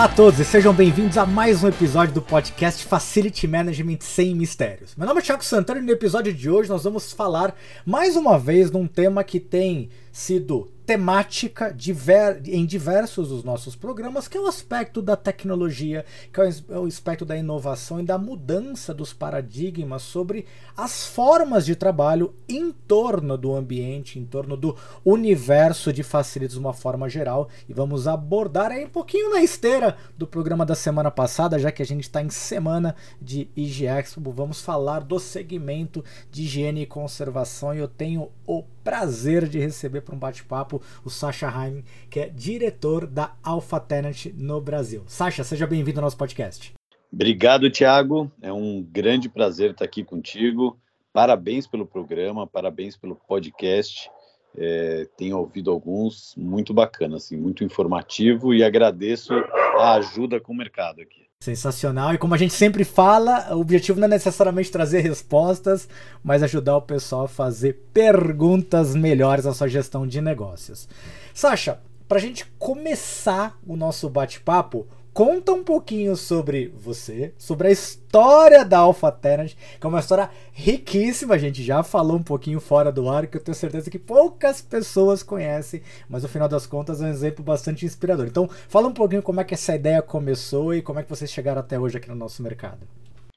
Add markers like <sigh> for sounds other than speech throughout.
Olá a todos e sejam bem-vindos a mais um episódio do podcast Facility Management sem mistérios. Meu nome é Thiago Santana e no episódio de hoje nós vamos falar mais uma vez de um tema que tem sido temática diver, em diversos dos nossos programas, que é o aspecto da tecnologia, que é o aspecto da inovação e da mudança dos paradigmas sobre as formas de trabalho em torno do ambiente, em torno do universo de facilities de uma forma geral. E vamos abordar aí um pouquinho na esteira do programa da semana passada, já que a gente está em semana de IG Expo, vamos falar do segmento de higiene e conservação e eu tenho o prazer de receber para um bate-papo o Sasha Heim, que é diretor da Alpha Tenant no Brasil. Sasha, seja bem-vindo ao nosso podcast. Obrigado, Thiago. É um grande prazer estar aqui contigo. Parabéns pelo programa, parabéns pelo podcast. É, tenho ouvido alguns muito bacana, assim, muito informativo e agradeço a ajuda com o mercado aqui. Sensacional. E como a gente sempre fala, o objetivo não é necessariamente trazer respostas, mas ajudar o pessoal a fazer perguntas melhores na sua gestão de negócios. Sasha, para a gente começar o nosso bate-papo, conta um pouquinho sobre você, sobre a história da Alpha Tenant, que é uma história riquíssima. A gente já falou um pouquinho fora do ar, que eu tenho certeza que poucas pessoas conhecem, mas no final das contas é um exemplo bastante inspirador. Então, fala um pouquinho como é que essa ideia começou e como é que vocês chegaram até hoje aqui no nosso mercado.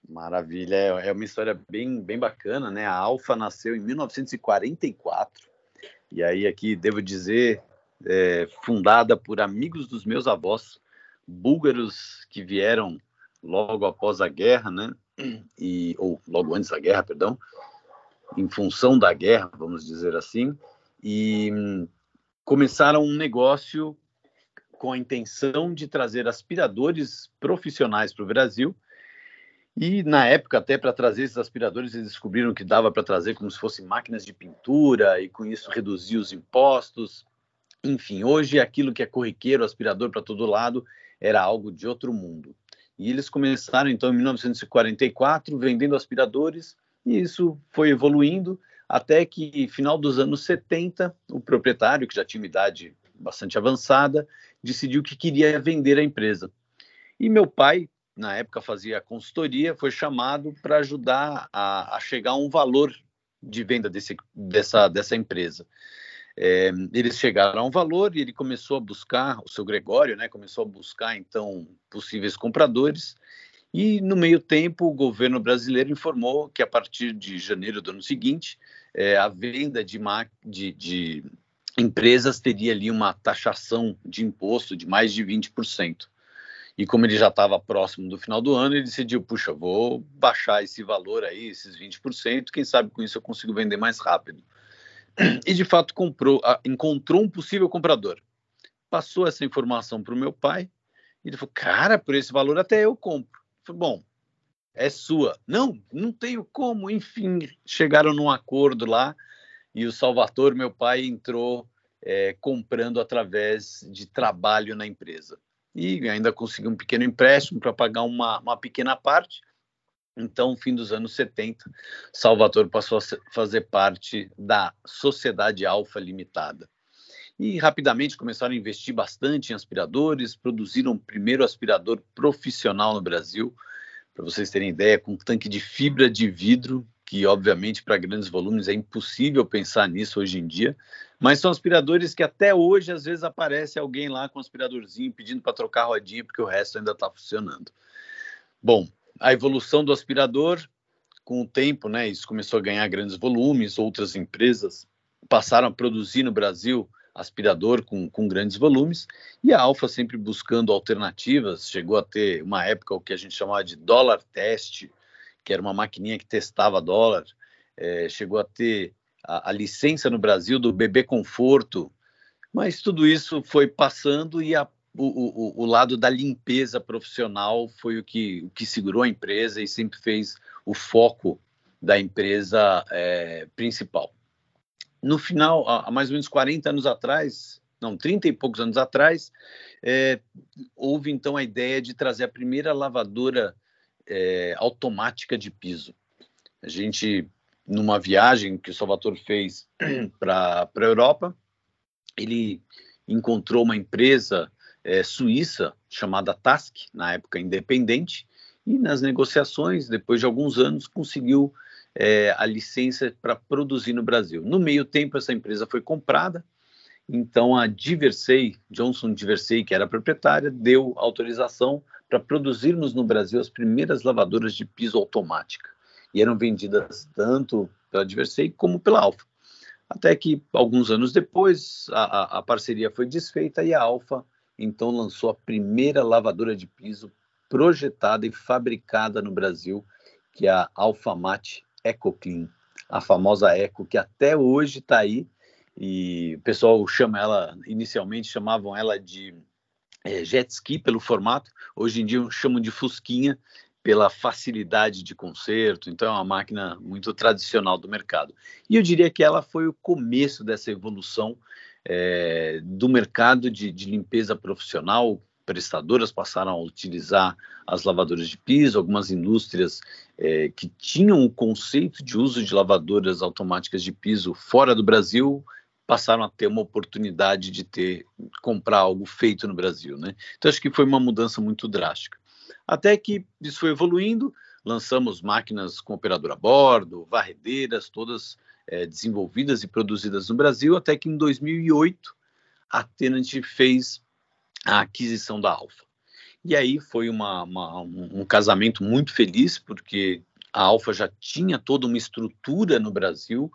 Maravilha, é, é uma história bem, bem bacana, né? A Alfa nasceu em 1944, e aí aqui devo dizer, é, fundada por amigos dos meus avós, búlgaros que vieram logo após a guerra, né? E, ou logo antes da guerra, perdão, em função da guerra, vamos dizer assim, e hum, começaram um negócio com a intenção de trazer aspiradores profissionais para o Brasil. E na época, até para trazer esses aspiradores, eles descobriram que dava para trazer como se fossem máquinas de pintura e com isso reduzir os impostos. Enfim, hoje aquilo que é corriqueiro, aspirador para todo lado, era algo de outro mundo. E eles começaram então em 1944 vendendo aspiradores e isso foi evoluindo até que final dos anos 70 o proprietário que já tinha uma idade bastante avançada decidiu que queria vender a empresa. E meu pai na época fazia consultoria foi chamado para ajudar a, a, chegar a um valor de venda desse, dessa, dessa empresa. É, eles chegaram a um valor e ele começou a buscar, o seu Gregório, né, começou a buscar então possíveis compradores. E no meio tempo, o governo brasileiro informou que a partir de janeiro do ano seguinte, é, a venda de, de, de empresas teria ali uma taxação de imposto de mais de 20%. E como ele já estava próximo do final do ano, ele decidiu, puxa, vou baixar esse valor aí, esses 20%, quem sabe com isso eu consigo vender mais rápido e de fato comprou, encontrou um possível comprador. Passou essa informação para o meu pai e ele falou: Cara, por esse valor até eu compro. Eu falei, Bom, é sua. Não, não tenho como. Enfim, chegaram num acordo lá e o Salvador, meu pai, entrou é, comprando através de trabalho na empresa. E ainda conseguiu um pequeno empréstimo para pagar uma, uma pequena parte então, fim dos anos 70, Salvador passou a fazer parte da Sociedade Alfa Limitada. E rapidamente começaram a investir bastante em aspiradores, produziram o primeiro aspirador profissional no Brasil, para vocês terem ideia, com um tanque de fibra de vidro, que obviamente para grandes volumes é impossível pensar nisso hoje em dia, mas são aspiradores que até hoje às vezes aparece alguém lá com um aspiradorzinho pedindo para trocar a rodinha porque o resto ainda está funcionando. Bom, a evolução do aspirador, com o tempo, né, isso começou a ganhar grandes volumes, outras empresas passaram a produzir no Brasil aspirador com, com grandes volumes, e a Alfa sempre buscando alternativas, chegou a ter uma época o que a gente chamava de dólar teste, que era uma maquininha que testava dólar, é, chegou a ter a, a, licença no Brasil do bebê conforto, mas tudo isso foi passando e a o, o, o, lado da limpeza profissional foi o que, o que segurou a empresa e sempre fez o foco da empresa é, principal. No final, há mais ou menos 40 anos atrás, não, 30 e poucos anos atrás, é, houve então a ideia de trazer a primeira lavadora é, automática de piso. A gente, numa viagem que o Salvador fez <clears throat> para a Europa, ele encontrou uma empresa é, suíça chamada Task, na época independente, e nas negociações, depois de alguns anos, conseguiu é, a licença para produzir no Brasil. No meio tempo, essa empresa foi comprada, então a Diversey, Johnson Diversey, que era a proprietária, deu autorização para produzirmos no Brasil as primeiras lavadoras de piso automática. E eram vendidas tanto pela Diversey como pela Alfa. Até que, alguns anos depois, a, a parceria foi desfeita e a Alfa então lançou a primeira lavadora de piso projetada e fabricada no Brasil, que é a Alfamate EcoClean, a famosa Eco, que até hoje está aí, e o pessoal chama ela, inicialmente chamavam ela de é, jet ski pelo formato, hoje em dia chamam de Fusquinha pela facilidade de conserto, então é uma máquina muito tradicional do mercado. E eu diria que ela foi o começo dessa evolução é, do mercado de, de limpeza profissional, prestadoras passaram a utilizar as lavadoras de piso, algumas indústrias é, que tinham o conceito de uso de lavadoras automáticas de piso fora do Brasil passaram a ter uma oportunidade de ter comprar algo feito no Brasil, né? Então acho que foi uma mudança muito drástica. Até que isso foi evoluindo, lançamos máquinas com operador a bordo, varredeiras, todas é, desenvolvidas e produzidas no Brasil, até que em 2008 a Tenant fez a aquisição da Alfa. E aí foi uma, uma, um casamento muito feliz, porque a Alfa já tinha toda uma estrutura no Brasil,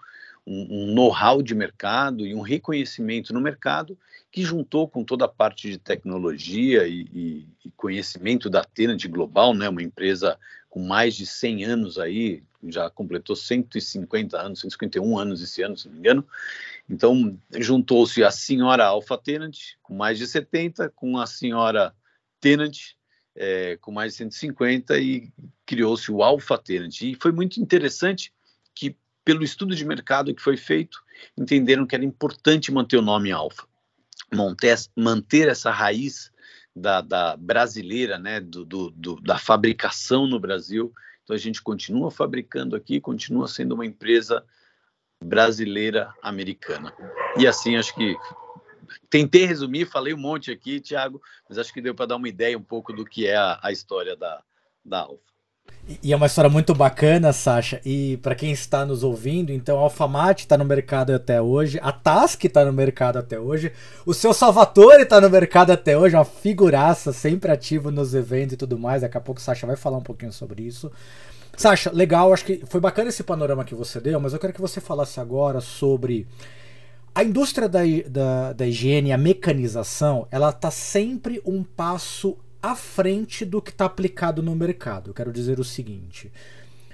um, um know-how de mercado e um reconhecimento no mercado que juntou com toda a parte de tecnologia e, e, e conhecimento da Tenant Global, né, uma empresa com mais de 100 anos aí, já completou 150 anos, 151 anos esse ano, se não me engano, então, juntou-se a senhora Alfa Tenant, com mais de 70, com a senhora Tenant, é, com mais de 150, e criou-se o Alfa Tenant. E foi muito interessante que, pelo estudo de mercado que foi feito, entenderam que era importante manter o nome Alfa, manter, manter essa raiz da, da brasileira, né, do, do, do, da fabricação no Brasil. Então, a gente continua fabricando aqui, continua sendo uma empresa brasileira americana. E assim, acho que tentei resumir, falei um monte aqui, Tiago, mas acho que deu para dar uma ideia um pouco do que é a, a história da, da Alfa. E é uma história muito bacana, Sasha. E para quem está nos ouvindo, então a Alfamate está no mercado até hoje, a Task está no mercado até hoje, o seu Salvatore está no mercado até hoje, uma figuraça, sempre ativo nos eventos e tudo mais. Daqui a pouco o Sasha vai falar um pouquinho sobre isso. Sasha, legal, acho que foi bacana esse panorama que você deu, mas eu quero que você falasse agora sobre a indústria da, da, da higiene, a mecanização, ela está sempre um passo à frente do que está aplicado no mercado. Eu quero dizer o seguinte.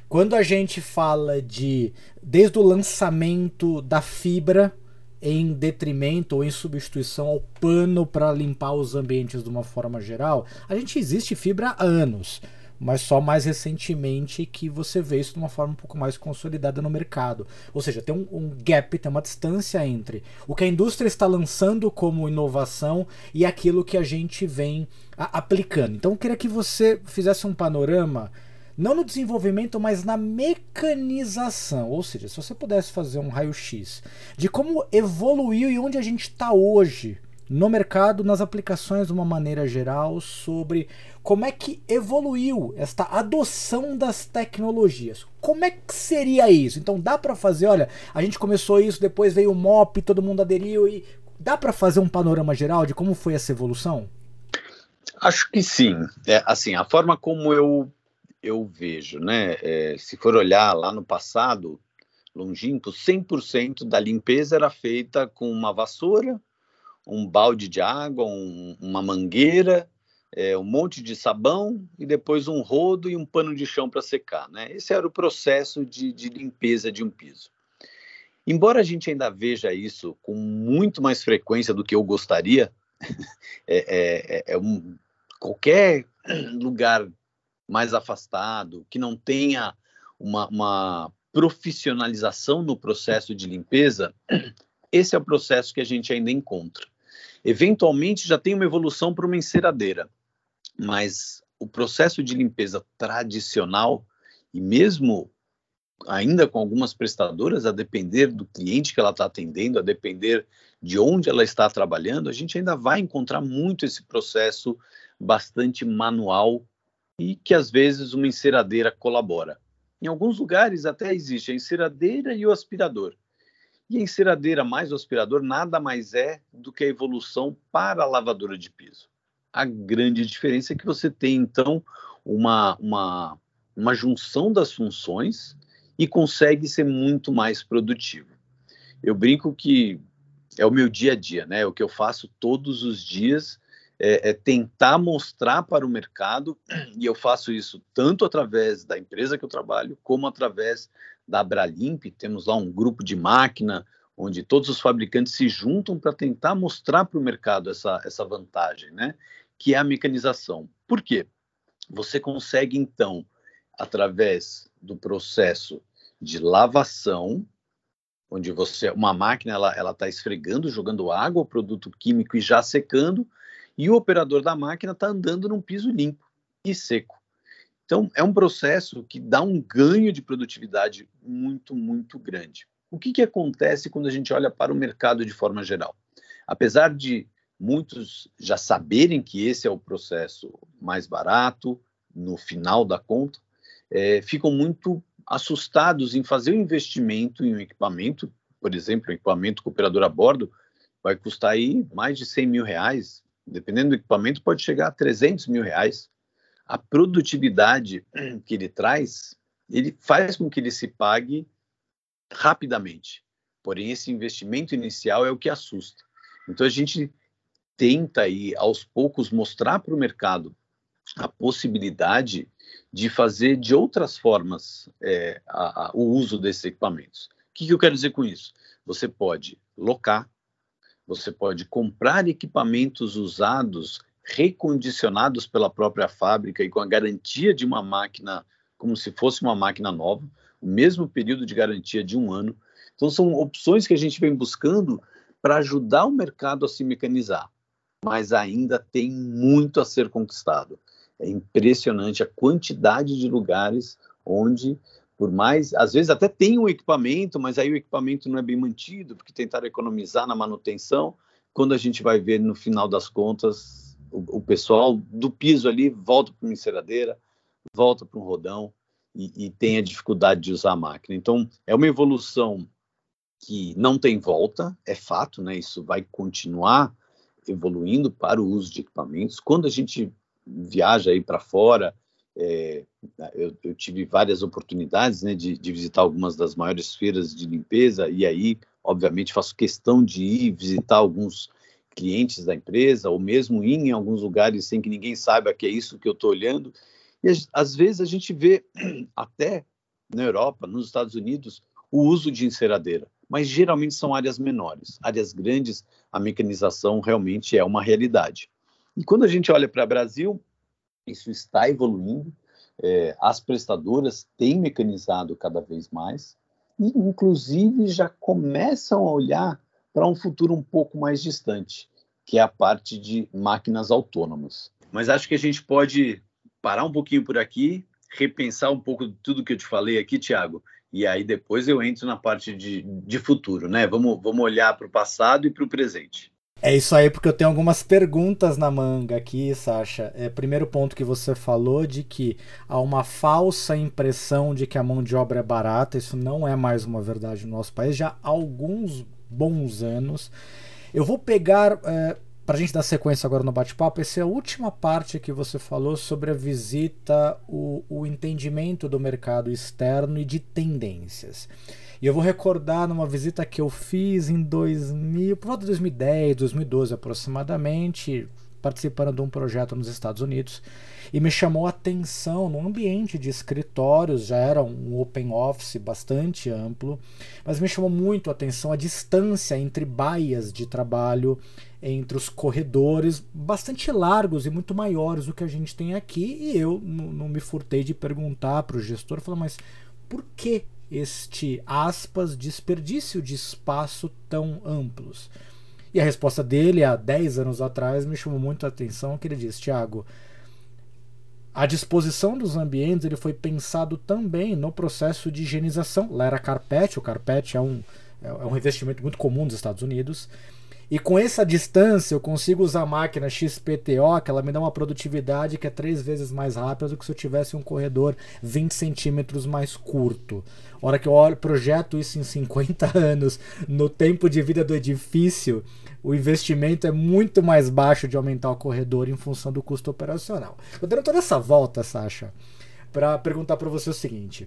Quando a gente fala de desde o lançamento da fibra em detrimento ou em substituição ao pano para limpar os ambientes de uma forma geral, a gente existe fibra há anos mas só mais recentemente que você vê isso de uma forma um pouco mais consolidada no mercado. Ou seja, tem um, um gap, tem uma distância entre o que a indústria está lançando como inovação e aquilo que a gente vem a, aplicando. Então eu queria que você fizesse um panorama não no desenvolvimento, mas na mecanização. Ou seja, se você pudesse fazer um raio-x de como evoluiu e onde a gente está hoje no mercado, nas aplicações de uma maneira geral, sobre como é que evoluiu esta adoção das tecnologias. Como é que seria isso? Então dá para fazer, olha, a gente começou isso, depois veio o MOP, todo mundo aderiu e dá para fazer um panorama geral de como foi essa evolução? Acho que sim. É, assim, a forma como eu eu vejo, né? É, se for olhar lá no passado, longínquo, 100% da limpeza era feita com uma vassoura, um balde de água, um, uma mangueira, é, um monte de sabão e depois um rodo e um pano de chão para secar. Né? Esse era o processo de, de limpeza de um piso. Embora a gente ainda veja isso com muito mais frequência do que eu gostaria, <laughs> é, é, é, um, qualquer lugar mais afastado, que não tenha uma, uma profissionalização no processo de limpeza, esse é o processo que a gente ainda encontra. Eventualmente já tem uma evolução para uma enceradeira, mas o processo de limpeza tradicional, e mesmo ainda com algumas prestadoras, a depender do cliente que ela está atendendo, a depender de onde ela está trabalhando, a gente ainda vai encontrar muito esse processo bastante manual e que às vezes uma enceradeira colabora. Em alguns lugares até existe a enceradeira e o aspirador. E a enceradeira mais o aspirador nada mais é do que a evolução para a lavadora de piso. A grande diferença é que você tem, então, uma, uma, uma junção das funções e consegue ser muito mais produtivo. Eu brinco que é o meu dia a dia, né? O que eu faço todos os dias é, é, tentar mostrar para o mercado, e eu faço isso tanto através da empresa que eu trabalho, como através da Abralimp, temos lá um grupo de máquina, onde todos os fabricantes se juntam para tentar mostrar para o mercado essa, essa vantagem, né? Que é a mecanização. Por quê? Você consegue, então, através do processo de lavação, onde você uma máquina ela está esfregando, jogando água, o produto químico e já secando, e o operador da máquina está andando num piso limpo e seco. Então, é um processo que dá um ganho de produtividade muito, muito grande. O que, que acontece quando a gente olha para o mercado de forma geral? Apesar de muitos já saberem que esse é o processo mais barato, no final da conta, é, ficam muito assustados em fazer o um investimento em um equipamento, por exemplo, um equipamento com operador a bordo, vai custar aí mais de 100 mil reais, dependendo do equipamento, pode chegar a 300 mil reais. A produtividade <clears throat> que ele traz, ele faz com que ele se pague rapidamente. Porém, esse investimento inicial é o que assusta. Então, a gente tenta aí, aos poucos, mostrar para o mercado a possibilidade de fazer de outras formas é, a, a, o uso desses equipamentos. O que, que eu quero dizer com isso? Você pode locar, você pode comprar equipamentos usados, recondicionados pela própria fábrica e com a garantia de uma máquina, como se fosse uma máquina nova, o mesmo período de garantia de um ano. Então, são opções que a gente vem buscando para ajudar o mercado a se mecanizar, mas ainda tem muito a ser conquistado. É impressionante a quantidade de lugares onde por mais, às vezes até tem um equipamento, mas aí o equipamento não é bem mantido, porque tentaram economizar na manutenção. Quando a gente vai ver no final das contas, o, pessoal do piso ali volta para uma enceradeira, volta para um rodão e, e tem a dificuldade de usar a máquina. Então, é uma evolução que não tem volta, é fato, né? Isso vai continuar evoluindo para o uso de equipamentos. Quando a gente viaja aí para fora, é, eu, eu, tive várias oportunidades né, de, de, visitar algumas das maiores feiras de limpeza, e aí, obviamente, faço questão de ir visitar alguns clientes da empresa, ou mesmo em alguns lugares sem que ninguém saiba que é isso que eu estou olhando. E às vezes a gente vê, <clears throat> até na Europa, nos Estados Unidos, o uso de enceradeira, mas geralmente são áreas menores. Áreas grandes, a mecanização realmente é uma realidade. E quando a gente olha para o Brasil, isso está evoluindo. É, as prestadoras têm mecanizado cada vez mais e, inclusive, já começam a olhar para um futuro um pouco mais distante, que é a parte de máquinas autônomas. Mas acho que a gente pode parar um pouquinho por aqui, repensar um pouco de tudo que eu te falei aqui, Tiago, e aí depois eu entro na parte de, de futuro, né? Vamos, vamos olhar para o passado e para o presente. É isso aí, porque eu tenho algumas perguntas na manga aqui, Sasha. É, primeiro ponto que você falou de que há uma falsa impressão de que a mão de obra é barata. Isso não é mais uma verdade no nosso país já há alguns bons anos. Eu vou pegar, é, para a gente dar sequência agora no bate-papo, essa é a última parte que você falou sobre a visita, o, o entendimento do mercado externo e de tendências. E eu vou recordar numa visita que eu fiz em 2000, por volta de 2010, 2012 aproximadamente, participando de um projeto nos Estados Unidos, e me chamou a atenção no ambiente de escritórios, já era um open office bastante amplo, mas me chamou muito a atenção a distância entre baias de trabalho, entre os corredores, bastante largos e muito maiores do que a gente tem aqui, e eu não me furtei de perguntar para o gestor, falar, mas por que este aspas desperdício de espaço tão amplos? E a resposta dele, há 10 anos atrás, me chamou muito a atenção, que ele disse, Tiago, a disposição dos ambientes ele foi pensado também no processo de higienização. Lá era carpete, o carpete é um, é um investimento muito comum nos Estados Unidos. E com essa distância eu consigo usar a máquina XPTO, que ela me dá uma produtividade que é três vezes mais rápida do que se eu tivesse um corredor 20 centímetros mais curto. A hora que eu projeto isso em 50 <laughs> anos, no tempo de vida do edifício, o investimento é muito mais baixo de aumentar o corredor em função do custo operacional. Eu dando toda essa volta, Sasha, para perguntar para você o seguinte: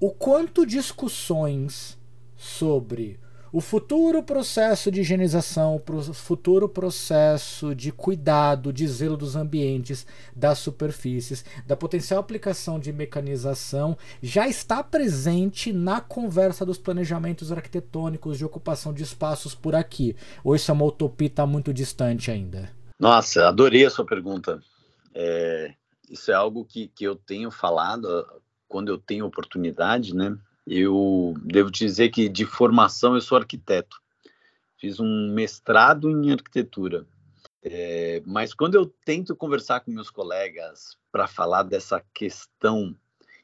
o quanto discussões sobre o futuro processo de higienização, o futuro processo de cuidado, de zelo dos ambientes, das superfícies, da potencial aplicação de mecanização, já está presente na conversa dos planejamentos arquitetônicos de ocupação de espaços por aqui? Ou isso é uma utopia está muito distante ainda? Nossa, adorei a sua pergunta. É, isso é algo que, que eu tenho falado quando eu tenho oportunidade, né? Eu devo dizer que de formação eu sou arquiteto. Fiz um mestrado em arquitetura. É, mas quando eu tento conversar com meus colegas para falar dessa questão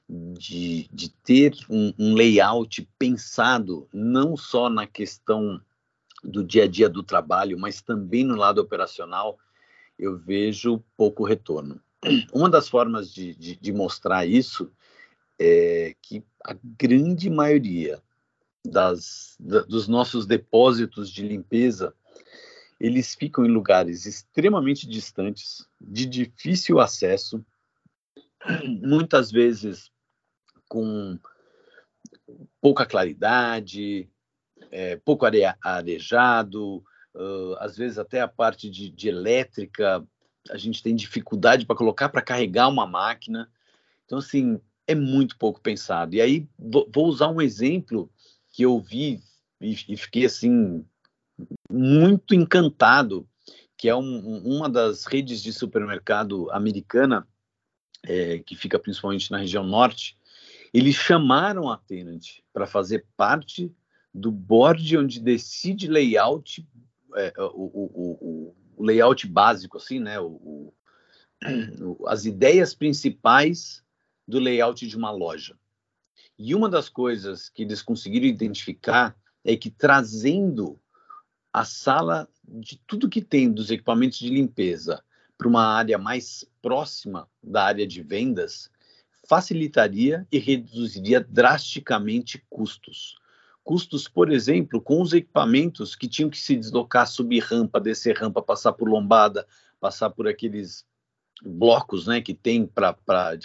de, de ter um, um, layout pensado não só na questão do dia a dia do trabalho, mas também no lado operacional, eu vejo pouco retorno. Uma das formas de, de, de mostrar isso é que a grande maioria das, da, dos nossos depósitos de limpeza eles ficam em lugares extremamente distantes, de difícil acesso, muitas vezes com pouca claridade, é, pouco are, arejado, uh, às vezes até a parte de, de elétrica, a gente tem dificuldade para colocar para carregar uma máquina. Então, assim, é muito pouco pensado. E aí vou usar um exemplo que eu vi e, fiquei assim muito encantado, que é um, uma das redes de supermercado americana é, que fica principalmente na região norte. Eles chamaram a Tenant para fazer parte do board onde decide layout, é, o, o, o, layout básico, assim, né? O, <clears throat> as ideias principais do layout de uma loja. E uma das coisas que eles conseguiram identificar é que trazendo a sala de tudo que tem dos equipamentos de limpeza para uma área mais próxima da área de vendas, facilitaria e reduziria drasticamente custos. Custos, por exemplo, com os equipamentos que tinham que se deslocar, subir rampa, descer rampa, passar por lombada, passar por aqueles blocos né, que tem para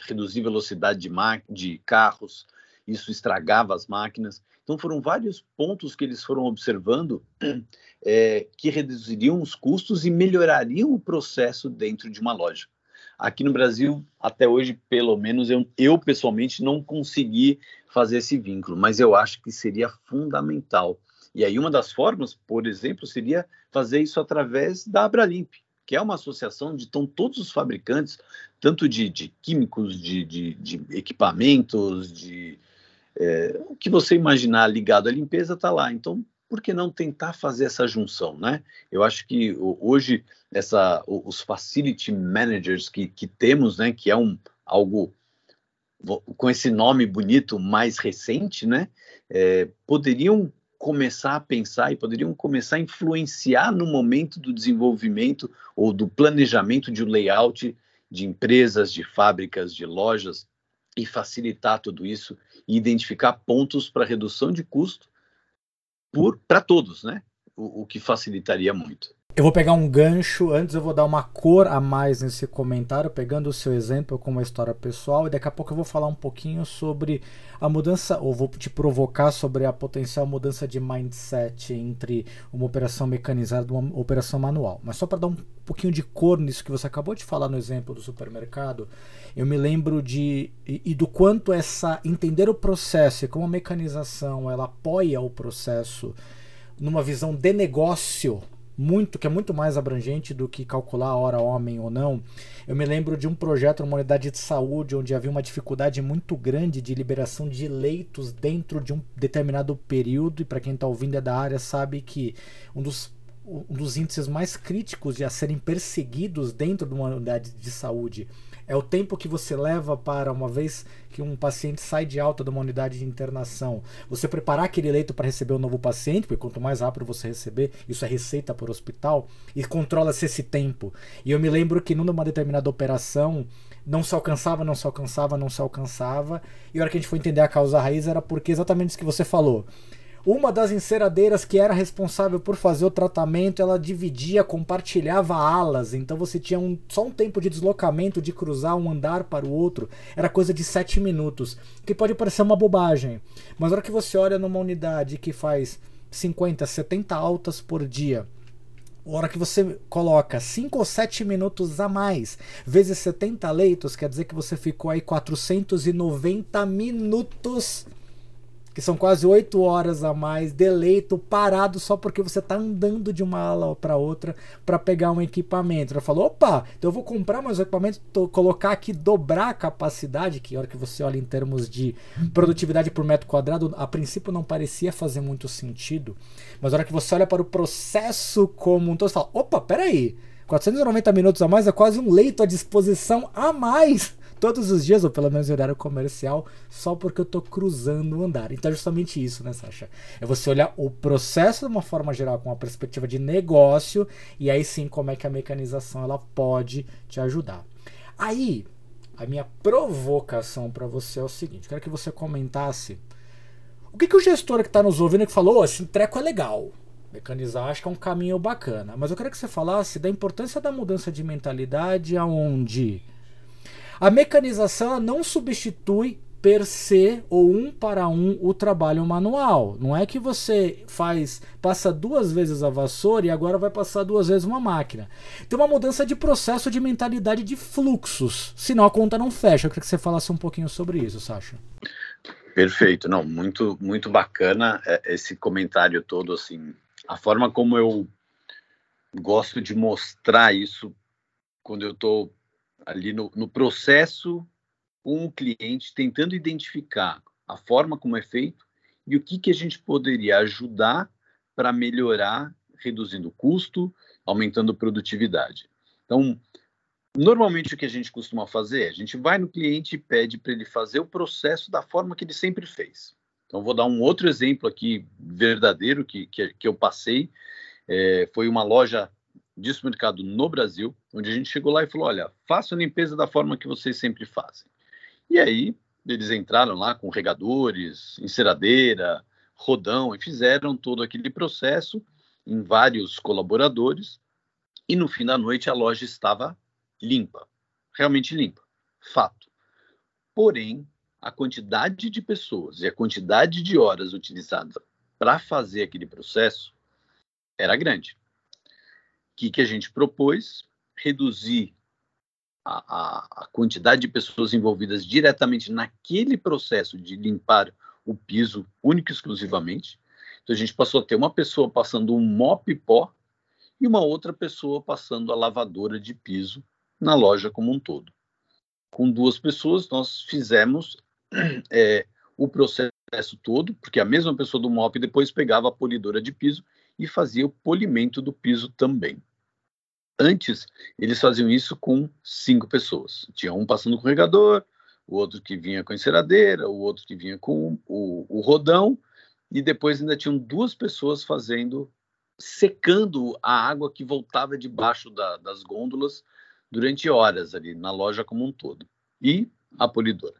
reduzir velocidade de, de carros, isso estragava as máquinas. Então, foram vários pontos que eles foram observando é, <clears throat> que reduziriam os custos e melhorariam o processo dentro de uma loja. Aqui no Brasil, até hoje, pelo menos, eu, eu pessoalmente não consegui fazer esse vínculo, mas eu acho que seria fundamental. E aí, uma das formas, por exemplo, seria fazer isso através da Abralimp que é uma associação onde estão todos os fabricantes, tanto de, de químicos, de, de, de, equipamentos, de é, o que você imaginar ligado à limpeza está lá. Então, por que não tentar fazer essa junção, né? Eu acho que hoje essa, os facility managers que, que temos, né, que é um algo com esse nome bonito mais recente, né, é, poderiam começar a pensar e poderiam começar a influenciar no momento do desenvolvimento ou do planejamento de um layout de empresas, de fábricas, de lojas e facilitar tudo isso e identificar pontos para redução de custo para todos, né? O, o que facilitaria muito. Eu vou pegar um gancho, antes eu vou dar uma cor a mais nesse comentário, pegando o seu exemplo com uma história pessoal, e daqui a pouco eu vou falar um pouquinho sobre a mudança, ou vou te provocar sobre a potencial mudança de mindset entre uma operação mecanizada e uma operação manual. Mas só para dar um pouquinho de cor nisso que você acabou de falar no exemplo do supermercado, eu me lembro de e, e do quanto essa entender o processo e como a mecanização ela apoia o processo numa visão de negócio muito que é muito mais abrangente do que calcular a hora homem ou não. Eu me lembro de um projeto numa unidade de saúde onde havia uma dificuldade muito grande de liberação de leitos dentro de um determinado período e para quem está ouvindo é da área sabe que um dos um dos índices mais críticos de a serem perseguidos dentro de uma unidade de saúde é o tempo que você leva para, uma vez que um paciente sai de alta de uma unidade de internação, você preparar aquele leito para receber um novo paciente, porque quanto mais rápido você receber, isso é receita o hospital, e controla-se esse tempo. E eu me lembro que numa determinada operação, não se alcançava, não se alcançava, não se alcançava, e a hora que a gente foi entender a causa raiz era porque exatamente isso que você falou uma das enceradeiras que era responsável por fazer o tratamento, ela dividia, compartilhava alas, então você tinha um, só um tempo de deslocamento, de cruzar um andar para o outro, era coisa de 7 minutos, que pode parecer uma bobagem, mas na hora que você olha numa unidade que faz 50, 70 altas por dia, a hora que você coloca 5 ou 7 minutos a mais, vezes 70 leitos, quer dizer que você ficou aí 490 minutos que são quase oito horas a mais de leito parado só porque você está andando de uma ala para outra para pegar um equipamento. Ela falou: opa, então eu vou comprar mais equipamento, tô, colocar aqui, dobrar a capacidade, que a hora que você olha em termos de produtividade por metro quadrado, a princípio não parecia fazer muito sentido, mas a hora que você olha para o processo como um todo, você fala: opa, peraí. 490 minutos a mais é quase um leito à disposição a mais todos os dias, ou pelo menos em horário comercial, só porque eu tô cruzando o andar. Então é justamente isso, né, Sasha? É você olhar o processo de uma forma geral, com uma perspectiva de negócio, e aí sim como é que a mecanização ela pode te ajudar. Aí, a minha provocação para você é o seguinte: quero que você comentasse o que, que o gestor que está nos ouvindo que falou, oh, esse treco é legal. Mecanizar acho que é um caminho bacana. Mas eu quero que você falasse da importância da mudança de mentalidade aonde a mecanização não substitui per se ou um para um o trabalho manual. Não é que você faz passa duas vezes a vassoura e agora vai passar duas vezes uma máquina. Tem uma mudança de processo de mentalidade de fluxos, senão a conta não fecha. Eu queria que você falasse um pouquinho sobre isso, Sasha. Perfeito, não, muito muito bacana é, esse comentário todo assim, a forma como eu gosto de mostrar isso quando eu estou ali no, no processo com o cliente, tentando identificar a forma como é feito e o que, que a gente poderia ajudar para melhorar, reduzindo o custo, aumentando produtividade. Então, normalmente o que a gente costuma fazer, a gente vai no cliente e pede para ele fazer o processo da forma que ele sempre fez. Então, vou dar um outro exemplo aqui verdadeiro que, que, que eu passei. É, foi uma loja de supermercado no Brasil, onde a gente chegou lá e falou: olha, faça a limpeza da forma que vocês sempre fazem. E aí eles entraram lá com regadores, enceradeira, rodão e fizeram todo aquele processo em vários colaboradores. E no fim da noite a loja estava limpa, realmente limpa, fato. Porém, a quantidade de pessoas e a quantidade de horas utilizadas para fazer aquele processo era grande que, que a gente propôs? Reduzir a, a, quantidade de pessoas envolvidas diretamente naquele processo de limpar o piso único e exclusivamente. Então a gente passou a ter uma pessoa passando um mop pó e uma outra pessoa passando a lavadora de piso na loja como um todo. Com duas pessoas nós fizemos <clears throat> é, o processo todo, porque a mesma pessoa do mop depois pegava a polidora de piso e fazia o polimento do piso também. Antes, eles faziam isso com cinco pessoas. Tinha um passando com o regador, o outro que vinha com a enceradeira, o outro que vinha com o, o rodão, e depois ainda tinham duas pessoas fazendo, secando a água que voltava debaixo da, das gôndolas durante horas ali na loja como um todo. E a polidora.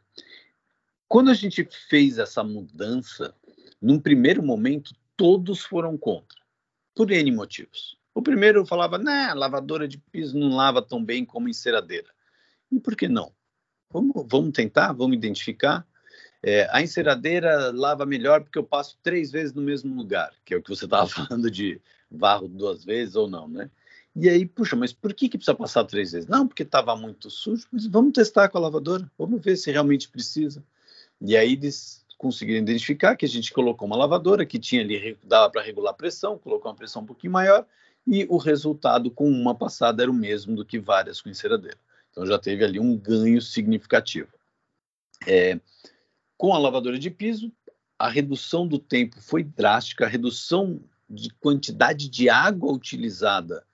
Quando a gente fez essa mudança, num primeiro momento, todos foram contra, por N motivos. O primeiro falava, né, lavadora de piso não lava tão bem como enceradeira. E por que não? Vamos, vamos tentar, vamos identificar. É, a enceradeira lava melhor porque eu passo três vezes no mesmo lugar, que é o que você estava <laughs> falando de varro duas vezes ou não, né? E aí, puxa, mas por que, que precisa passar três vezes? Não, porque estava muito sujo, mas vamos testar com a lavadora, vamos ver se realmente precisa. E aí eles conseguiram identificar que a gente colocou uma lavadora que tinha ali, dava para regular a pressão, colocou uma pressão um pouquinho maior, e o resultado com uma passada era o mesmo do que várias com enceradeira. Então já teve ali um ganho significativo. É, com a lavadora de piso, a redução do tempo foi drástica, a redução de quantidade de água utilizada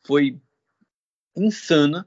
foi insana.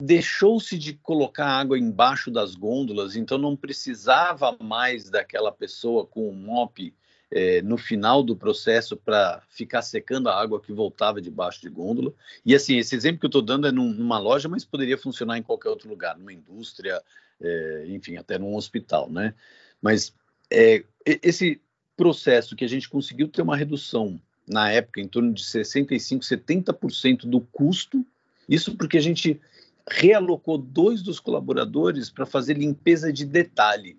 Deixou-se de colocar água embaixo das gôndolas, então não precisava mais daquela pessoa com o mop é, no final do processo para ficar secando a água que voltava debaixo de gôndola. E assim, esse exemplo que eu estou dando é num, numa loja, mas poderia funcionar em qualquer outro lugar, numa indústria, é, enfim, até num hospital, né? Mas é, esse processo que a gente conseguiu ter uma redução na época em torno de 65, 70% do custo, isso porque a gente realocou dois dos colaboradores para fazer limpeza de detalhe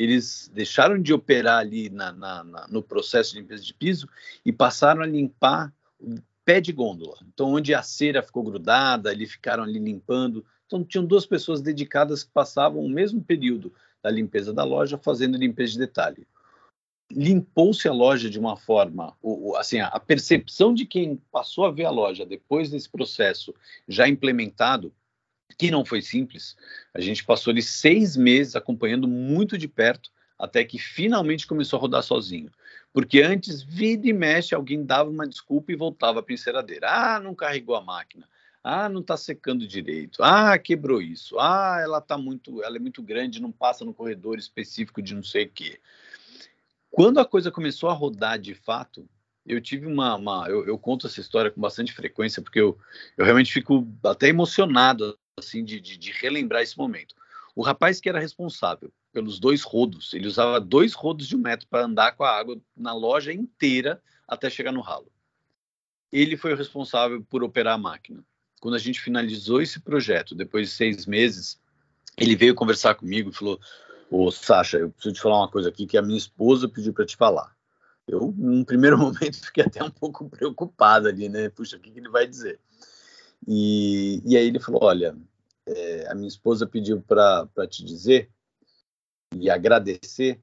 eles deixaram de operar ali na, na, na, no processo de limpeza de piso e passaram a limpar o pé de gôndola. Então, onde a cera ficou grudada, eles ficaram ali limpando. Então, tinham duas pessoas dedicadas que passavam o mesmo período da limpeza da loja fazendo limpeza de detalhe. Limpou-se a loja de uma forma, assim, a percepção de quem passou a ver a loja depois desse processo já implementado que não foi simples. A gente passou ali seis meses acompanhando muito de perto, até que finalmente começou a rodar sozinho. Porque antes, vida e mexe, alguém dava uma desculpa e voltava para a enceradeira. Ah, não carregou a máquina. Ah, não está secando direito. Ah, quebrou isso. Ah, ela tá muito, ela é muito grande, não passa no corredor específico de não sei o quê. Quando a coisa começou a rodar de fato, eu tive uma, uma eu, eu, conto essa história com bastante frequência porque eu, eu realmente fico até emocionado assim de, de, de relembrar esse momento. O rapaz que era responsável pelos dois rodos, ele usava dois rodos de um metro para andar com a água na loja inteira até chegar no ralo. Ele foi o responsável por operar a máquina. Quando a gente finalizou esse projeto, depois de seis meses, ele veio conversar comigo e falou: Ô Sasha, eu preciso te falar uma coisa aqui que a minha esposa pediu para te falar. Eu, num primeiro <laughs> momento, fiquei até um pouco preocupado ali, né? Puxa, o que, que ele vai dizer? E, e aí ele falou: Olha, é, a minha esposa pediu para te dizer e agradecer,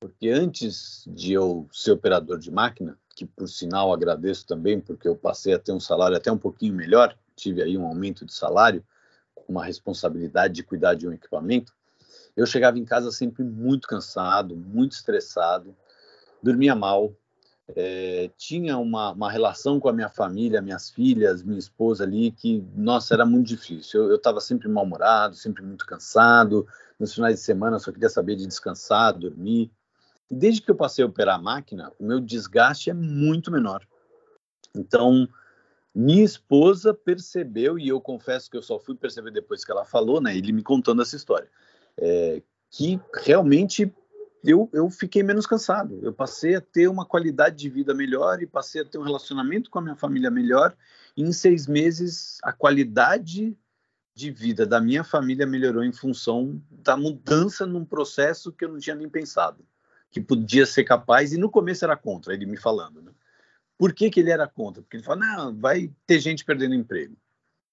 porque antes de eu ser operador de máquina, que por sinal agradeço também, porque eu passei a ter um salário até um pouquinho melhor, tive aí um aumento de salário, uma responsabilidade de cuidar de um equipamento, eu chegava em casa sempre muito cansado, muito estressado, dormia mal, é, tinha uma, uma, relação com a minha família, minhas filhas, minha esposa ali, que, nossa, era muito difícil. Eu estava sempre mal-humorado, sempre muito cansado. Nos finais de semana só queria saber de descansar, dormir. E desde que eu passei a operar a máquina, o meu desgaste é muito menor. Então, minha esposa percebeu, e eu confesso que eu só fui perceber depois que ela falou, né, ele me contando essa história, é, que realmente eu, eu fiquei menos cansado. Eu passei a ter uma qualidade de vida melhor e passei a ter um relacionamento com a minha família melhor. E em seis meses, a qualidade de vida da minha família melhorou em função da mudança num processo que eu não tinha nem pensado, que podia ser capaz. E no começo era contra, ele me falando. Né? Por que, que ele era contra? Porque ele falou: não, vai ter gente perdendo emprego.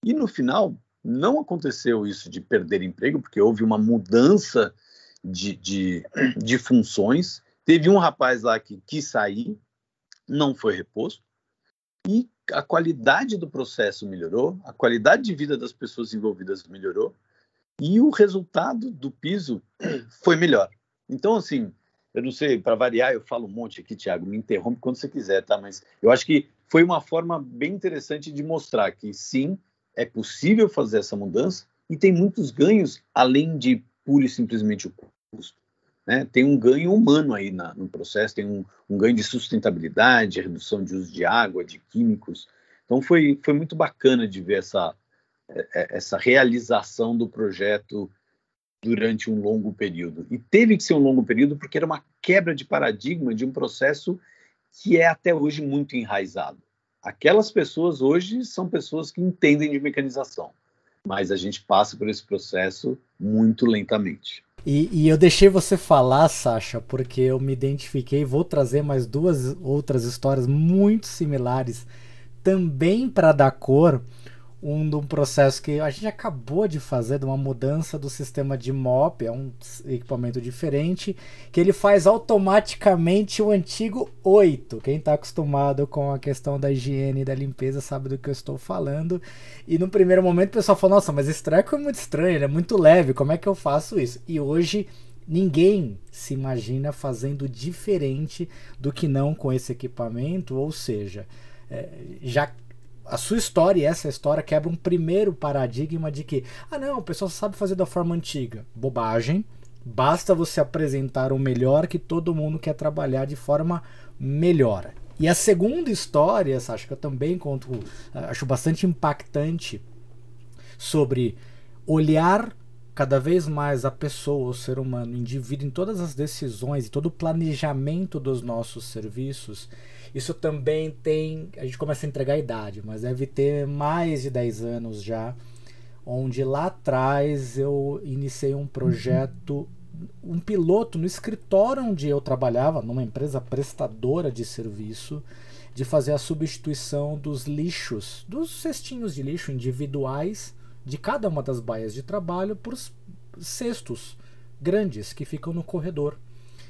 E no final, não aconteceu isso de perder emprego, porque houve uma mudança de, de, de funções. Teve um rapaz lá que quis sair, não foi reposto, e a qualidade do processo melhorou, a qualidade de vida das pessoas envolvidas melhorou, e o resultado do piso <clears throat> foi melhor. Então, assim, eu não sei, para variar, eu falo um monte aqui, Tiago, me interrompe quando você quiser, tá? Mas eu acho que foi uma forma bem interessante de mostrar que sim, é possível fazer essa mudança e tem muitos ganhos além de pura e simplesmente o custo. Né? Tem um ganho humano aí na, no processo, tem um, um, ganho de sustentabilidade, redução de uso de água, de químicos. Então foi, foi muito bacana de ver essa, é, é, essa realização do projeto durante um longo período. E teve que ser um longo período porque era uma quebra de paradigma de um processo que é até hoje muito enraizado. Aquelas pessoas hoje são pessoas que entendem de mecanização, mas a gente passa por esse processo muito lentamente. E, e, eu deixei você falar, Sasha, porque eu me identifiquei. Vou trazer mais duas outras histórias muito similares também para dar cor um um processo que a gente acabou de fazer, de uma mudança do sistema de MOP, é um equipamento diferente, que ele faz automaticamente o antigo 8. Quem está acostumado com a questão da higiene e da limpeza sabe do que eu estou falando. E no primeiro momento o pessoal falou: Nossa, mas esse treco é muito estranho, ele é muito leve, como é que eu faço isso? E hoje ninguém se imagina fazendo diferente do que não com esse equipamento, ou seja, é, já a sua história e essa história quebra um primeiro paradigma de que, ah não, o pessoal sabe fazer da forma antiga. Bobagem. Basta você apresentar o melhor que todo mundo quer trabalhar de forma melhor. E a segunda história, acho que eu também conto, acho bastante impactante sobre olhar cada vez mais a pessoa, o ser humano, o indivíduo em todas as decisões e todo o planejamento dos nossos serviços isso também tem. A gente começa a entregar a idade, mas deve ter mais de 10 anos já. Onde lá atrás eu iniciei um projeto, um piloto no escritório onde eu trabalhava, numa empresa prestadora de serviço, de fazer a substituição dos lixos, dos cestinhos de lixo individuais de cada uma das baias de trabalho por cestos grandes que ficam no corredor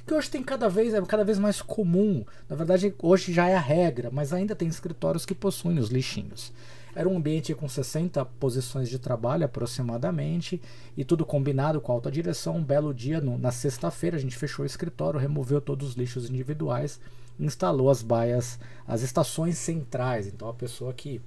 que hoje tem cada vez é cada vez mais comum. Na verdade, hoje já é a regra, mas ainda tem escritórios que possuem os lixinhos. Era um ambiente com 60 posições de trabalho aproximadamente e tudo combinado com a alta direção. Um belo dia, no, na sexta-feira, a gente fechou o escritório, removeu todos os lixos individuais, instalou as baias, as estações centrais. Então a pessoa que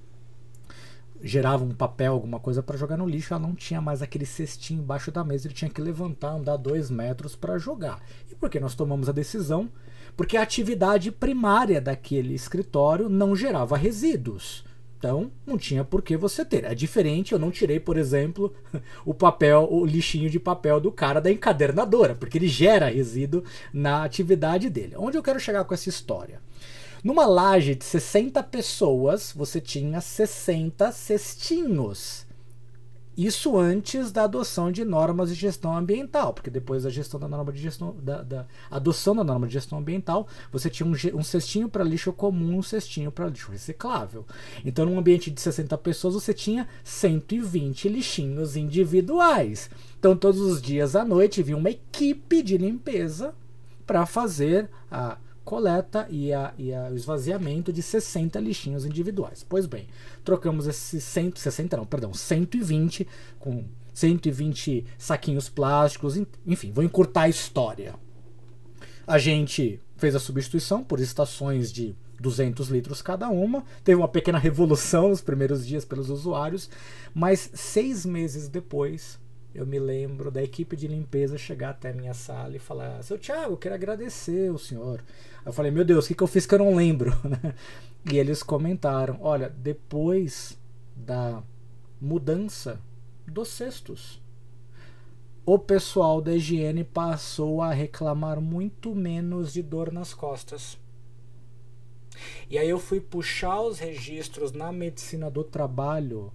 gerava um papel, alguma coisa para jogar no lixo, ela não tinha mais aquele cestinho embaixo da mesa, ele tinha que levantar, andar dois metros para jogar. E por que nós tomamos a decisão? Porque a atividade primária daquele escritório não gerava resíduos. Então, não tinha por que você ter. É diferente, eu não tirei, por exemplo, <laughs> o papel, o lixinho de papel do cara da encadernadora, porque ele gera resíduo na atividade dele. Onde eu quero chegar com essa história? Numa laje de 60 pessoas, você tinha 60 cestinhos. Isso antes da adoção de normas de gestão ambiental, porque depois da gestão da norma de gestão, da, da adoção da norma de gestão ambiental, você tinha um, um cestinho para lixo comum, um cestinho para lixo reciclável. Então, num ambiente de 60 pessoas, você tinha 120 lixinhos individuais. Então, todos os dias à noite vinha uma equipe de limpeza para fazer a coleta e, a, e a, o esvaziamento de 60 lixinhos individuais. Pois bem, trocamos esses 160, não, perdão, 120 com 120 saquinhos plásticos, enfim, vou encurtar a história. A gente fez a substituição por estações de 200 litros cada uma. Teve uma pequena revolução nos primeiros dias pelos usuários, mas seis meses depois eu me lembro da equipe de limpeza chegar até a minha sala e falar: Seu Thiago, eu quero agradecer o senhor. Eu falei: Meu Deus, o que, que eu fiz que eu não lembro? <laughs> e eles comentaram: Olha, depois da mudança dos cestos, o pessoal da higiene passou a reclamar muito menos de dor nas costas. E aí eu fui puxar os registros na medicina do trabalho,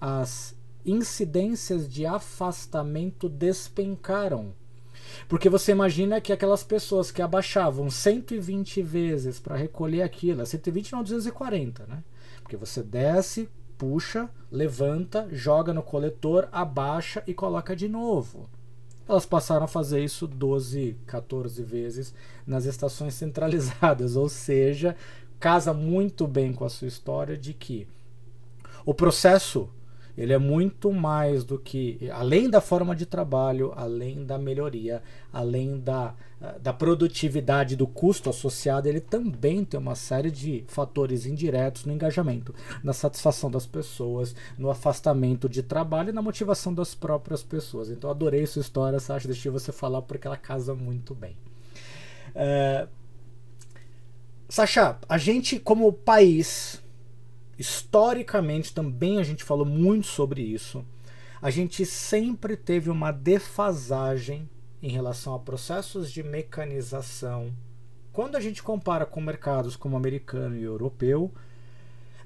as incidências de afastamento despencaram. Porque você imagina que aquelas pessoas que abaixavam 120 vezes para recolher aquilo, 120 não 240, né? Porque você desce, puxa, levanta, joga no coletor, abaixa e coloca de novo. Elas passaram a fazer isso 12, 14 vezes nas estações <laughs> centralizadas, ou seja, casa muito bem com a sua história de que o processo ele é muito mais do que, além da forma de trabalho, além da melhoria, além da, da produtividade do custo associado, ele também tem uma série de fatores indiretos no engajamento, na satisfação das pessoas, no afastamento de trabalho e na motivação das próprias pessoas. Então, adorei sua história, Sasha, deixei você falar porque ela casa muito bem. É... Sasha, a gente, como país, historicamente também a gente falou muito sobre isso. A gente sempre teve uma defasagem em relação a processos de mecanização. Quando a gente compara com mercados como americano e europeu,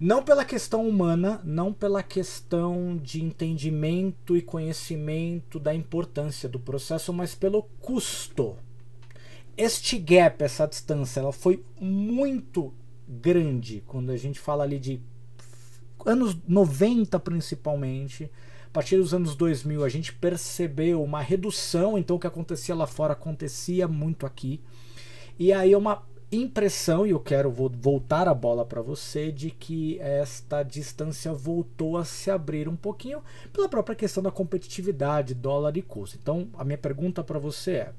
não pela questão humana, não pela questão de entendimento e conhecimento da importância do processo, mas pelo custo. Este gap, essa distância, ela foi muito grande quando a gente fala ali de anos 90 principalmente, a partir dos anos 2000 a gente percebeu uma redução, então o que acontecia lá fora acontecia muito aqui. E aí uma impressão, e eu quero voltar a bola para você, de que esta distância voltou a se abrir um pouquinho pela própria questão da competitividade, dólar e custo. Então, a minha pergunta para você é: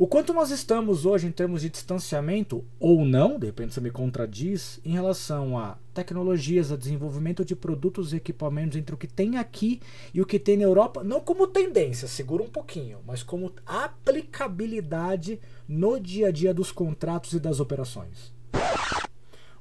O quanto nós estamos hoje em termos de distanciamento, ou não, de repente você me contradiz, em relação a tecnologias, a desenvolvimento de produtos e equipamentos entre o que tem aqui e o que tem na Europa, não como tendência, segura um pouquinho, mas como aplicabilidade no dia a dia dos contratos e das operações.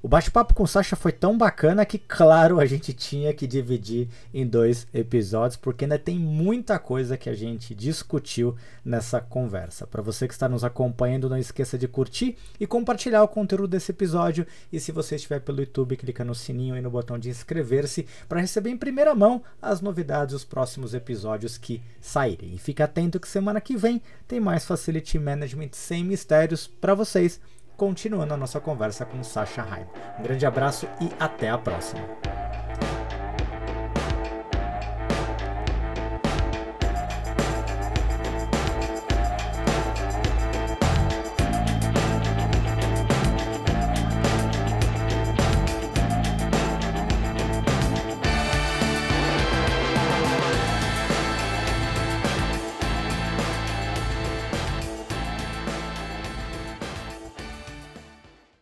O bate-papo com Sasha foi tão bacana que, claro, a gente tinha que dividir em dois episódios, porque ainda tem muita coisa que a gente discutiu nessa conversa. Para você que está nos acompanhando, não esqueça de curtir e compartilhar o conteúdo desse episódio. E se você estiver pelo YouTube, clica no sininho e no botão de inscrever-se para receber em primeira mão as novidades dos próximos episódios que saírem. E fique atento que semana que vem tem mais Facility Management sem mistérios para vocês continuando a nossa conversa com Sasha Heim. Um grande abraço e até a próxima.